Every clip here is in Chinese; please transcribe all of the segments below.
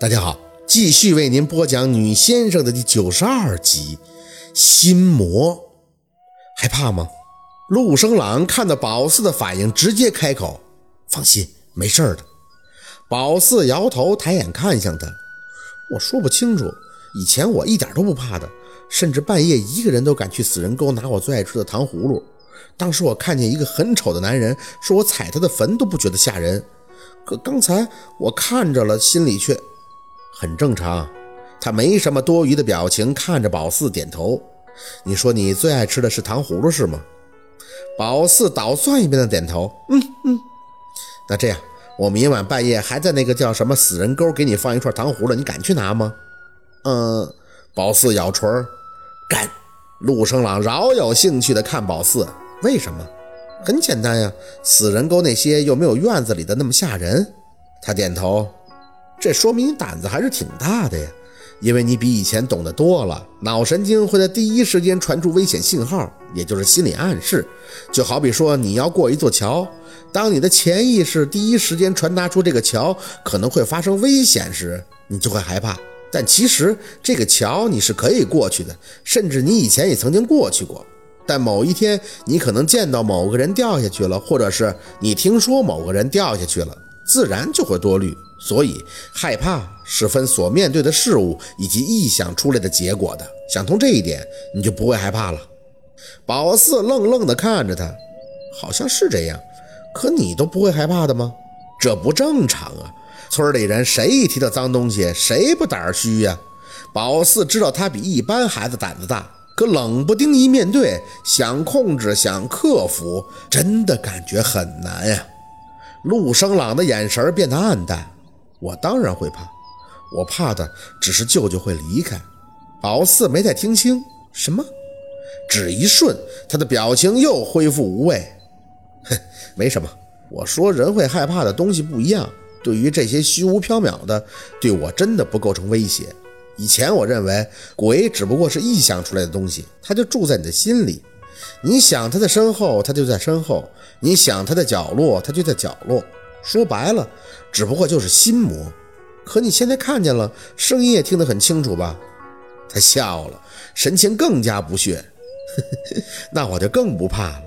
大家好，继续为您播讲《女先生》的第九十二集《心魔》，害怕吗？陆生朗看到宝四的反应，直接开口：“放心，没事的。”宝四摇头，抬眼看向他：“我说不清楚，以前我一点都不怕的，甚至半夜一个人都敢去死人沟拿我最爱吃的糖葫芦。当时我看见一个很丑的男人，说我踩他的坟都不觉得吓人，可刚才我看着了，心里却……”很正常，他没什么多余的表情，看着宝四点头。你说你最爱吃的是糖葫芦是吗？宝四倒算一遍的点头。嗯嗯。那这样，我明晚半夜还在那个叫什么死人沟给你放一串糖葫芦，你敢去拿吗？嗯。宝四咬唇儿，敢。陆生朗饶有兴趣的看宝四，为什么？很简单呀，死人沟那些又没有院子里的那么吓人。他点头。这说明你胆子还是挺大的呀，因为你比以前懂得多了。脑神经会在第一时间传出危险信号，也就是心理暗示。就好比说你要过一座桥，当你的潜意识第一时间传达出这个桥可能会发生危险时，你就会害怕。但其实这个桥你是可以过去的，甚至你以前也曾经过去过。但某一天你可能见到某个人掉下去了，或者是你听说某个人掉下去了，自然就会多虑。所以，害怕是分所面对的事物以及臆想出来的结果的。想通这一点，你就不会害怕了。宝四愣愣地看着他，好像是这样。可你都不会害怕的吗？这不正常啊！村里人谁一提到脏东西，谁不胆虚呀？宝四知道他比一般孩子胆子大，可冷不丁一面对，想控制、想克服，真的感觉很难呀。陆生朗的眼神变得暗淡。我当然会怕，我怕的只是舅舅会离开。宝四没太听清什么，只一瞬，他的表情又恢复无味。哼，没什么。我说人会害怕的东西不一样。对于这些虚无缥缈的，对我真的不构成威胁。以前我认为鬼只不过是臆想出来的东西，它就住在你的心里。你想他在身后，他就在身后；你想他在角落，他就在角落。说白了，只不过就是心魔。可你现在看见了，声音也听得很清楚吧？他笑了，神情更加不屑。那我就更不怕了。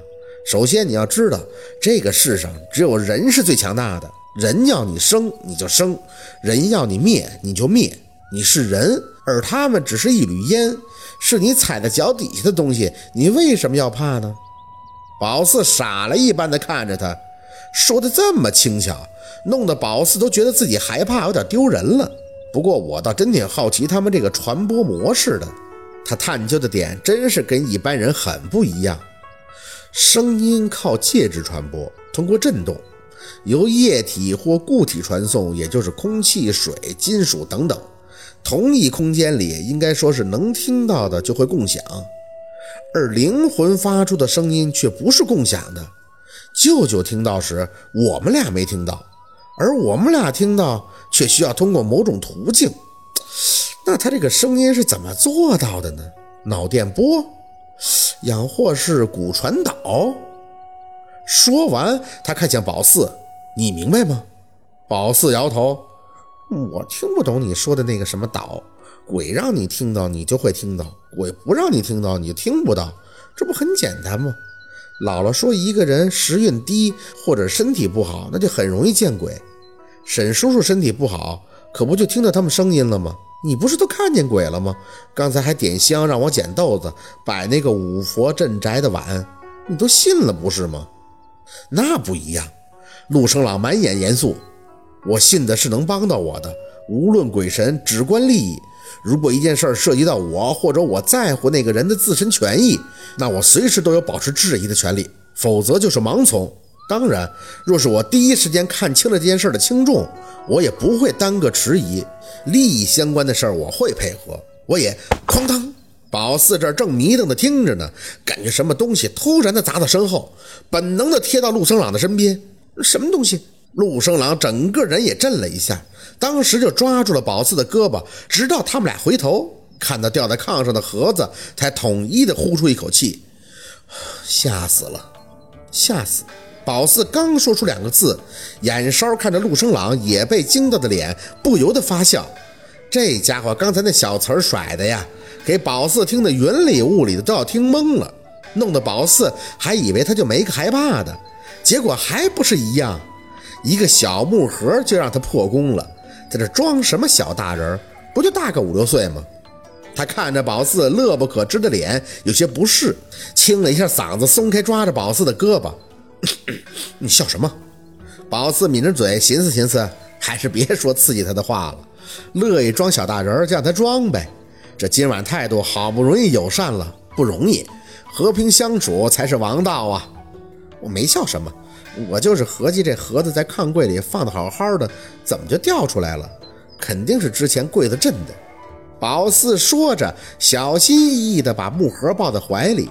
首先你要知道，这个世上只有人是最强大的。人要你生，你就生；人要你灭，你就灭。你是人，而他们只是一缕烟，是你踩在脚底下的东西。你为什么要怕呢？宝四傻了一般的看着他。说的这么轻巧，弄得宝四都觉得自己害怕，有点丢人了。不过我倒真挺好奇他们这个传播模式的，他探究的点真是跟一般人很不一样。声音靠介质传播，通过震动，由液体或固体传送，也就是空气、水、金属等等。同一空间里，应该说是能听到的就会共享，而灵魂发出的声音却不是共享的。舅舅听到时，我们俩没听到，而我们俩听到却需要通过某种途径。那他这个声音是怎么做到的呢？脑电波，养或是骨传导？说完，他看向宝四：“你明白吗？”宝四摇头：“我听不懂你说的那个什么岛。鬼让你听到，你就会听到；鬼不让你听到，你就听不到。这不很简单吗？”姥姥说：“一个人时运低或者身体不好，那就很容易见鬼。沈叔叔身体不好，可不就听到他们声音了吗？你不是都看见鬼了吗？刚才还点香让我捡豆子，摆那个五佛镇宅的碗，你都信了不是吗？那不一样。”陆生朗满眼严肃：“我信的是能帮到我的，无论鬼神，只关利益。”如果一件事涉及到我或者我在乎那个人的自身权益，那我随时都有保持质疑的权利，否则就是盲从。当然，若是我第一时间看清了这件事的轻重，我也不会耽搁迟疑。利益相关的事儿我会配合，我也哐当。宝四这正迷瞪的听着呢，感觉什么东西突然的砸到身后，本能的贴到陆生朗的身边。什么东西？陆生朗整个人也震了一下。当时就抓住了宝四的胳膊，直到他们俩回头看到掉在炕上的盒子，才统一的呼出一口气：“ 吓死了，吓死！”宝四刚说出两个字，眼梢看着陆生朗也被惊到的脸，不由得发笑：“这家伙刚才那小词儿甩的呀，给宝四听得云里雾里的，都要听懵了，弄得宝四还以为他就没个害怕的，结果还不是一样，一个小木盒就让他破功了，在这装什么小大人？不就大个五六岁吗？他看着宝四乐不可支的脸，有些不适，清了一下嗓子，松开抓着宝四的胳膊。你笑什么？宝四抿着嘴，寻思寻思，还是别说刺激他的话了。乐意装小大人，就让他装呗。这今晚态度好不容易友善了，不容易，和平相处才是王道啊！我没笑什么，我就是合计这盒子在炕柜里放的好好的，怎么就掉出来了？肯定是之前柜子震的。宝四说着，小心翼翼地把木盒抱在怀里。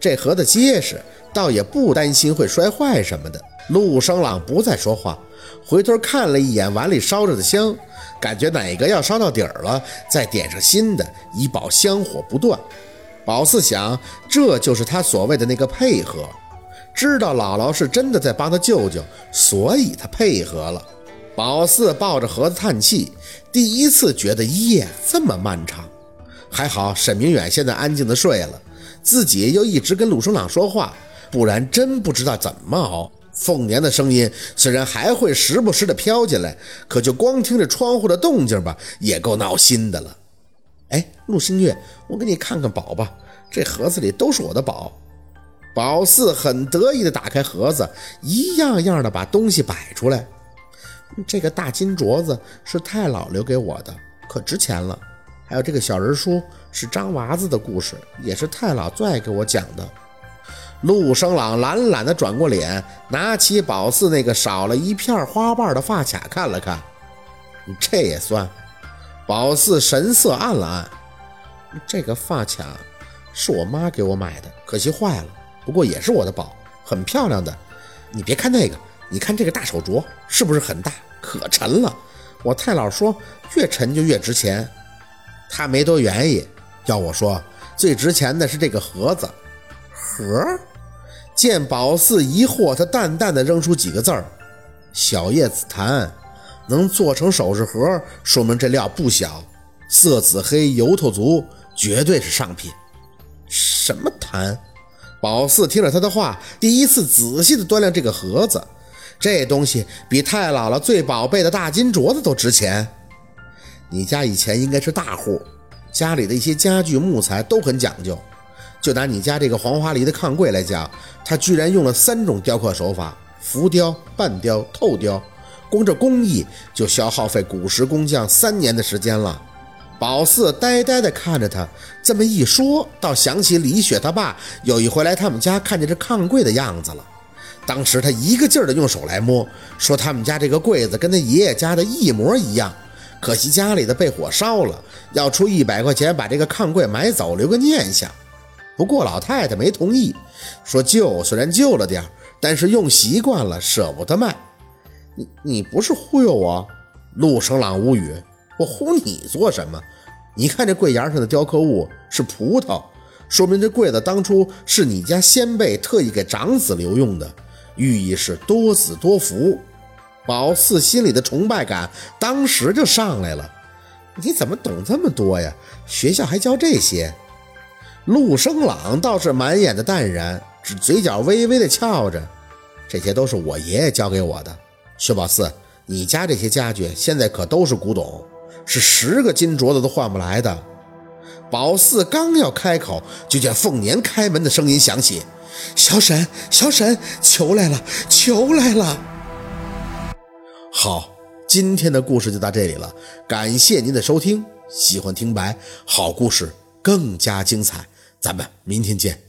这盒子结实，倒也不担心会摔坏什么的。陆生朗不再说话，回头看了一眼碗里烧着的香，感觉哪个要烧到底儿了，再点上新的，以保香火不断。宝四想，这就是他所谓的那个配合，知道姥姥是真的在帮他舅舅，所以他配合了。宝四抱着盒子叹气，第一次觉得夜这么漫长。还好沈明远现在安静的睡了，自己又一直跟陆生朗说话，不然真不知道怎么熬。凤年的声音虽然还会时不时的飘进来，可就光听着窗户的动静吧，也够闹心的了。哎，陆星月，我给你看看宝吧，这盒子里都是我的宝。宝四很得意的打开盒子，一样样的把东西摆出来。这个大金镯子是太姥留给我的，可值钱了。还有这个小人书是张娃子的故事，也是太姥最爱给我讲的。陆生朗懒懒地转过脸，拿起宝四那个少了一片花瓣的发卡看了看，这也算。宝四神色暗了暗，这个发卡是我妈给我买的，可惜坏了，不过也是我的宝，很漂亮的。你别看那个，你看这个大手镯是不是很大？可沉了。我太姥说，越沉就越值钱。他没多愿意，要我说，最值钱的是这个盒子。盒？见宝四疑惑，他淡淡的扔出几个字儿：“小叶紫檀，能做成首饰盒，说明这料不小，色紫黑，油头足，绝对是上品。”什么檀？宝四听着他的话，第一次仔细的端量这个盒子，这东西比太姥姥最宝贝的大金镯子都值钱。你家以前应该是大户，家里的一些家具、木材都很讲究。就拿你家这个黄花梨的炕柜来讲，它居然用了三种雕刻手法：浮雕、半雕、透雕。光这工艺就消耗费古时工匠三年的时间了。宝四呆呆地看着他，这么一说，倒想起李雪他爸有一回来他们家，看见这炕柜的样子了。当时他一个劲儿地用手来摸，说他们家这个柜子跟他爷爷家的一模一样，可惜家里的被火烧了，要出一百块钱把这个炕柜买走，留个念想。不过老太太没同意，说旧虽然旧了点但是用习惯了，舍不得卖。你你不是忽悠我？陆生朗无语。我唬你做什么？你看这柜沿上的雕刻物是葡萄，说明这柜子当初是你家先辈特意给长子留用的，寓意是多子多福。宝四心里的崇拜感当时就上来了。你怎么懂这么多呀？学校还教这些？陆生朗倒是满眼的淡然，只嘴角微微的翘着。这些都是我爷爷教给我的。薛宝四，你家这些家具现在可都是古董，是十个金镯子都换不来的。宝四刚要开口，就见凤年开门的声音响起：“小沈，小沈，求来了，求来了。”好，今天的故事就到这里了，感谢您的收听。喜欢听白好故事，更加精彩。咱们明天见。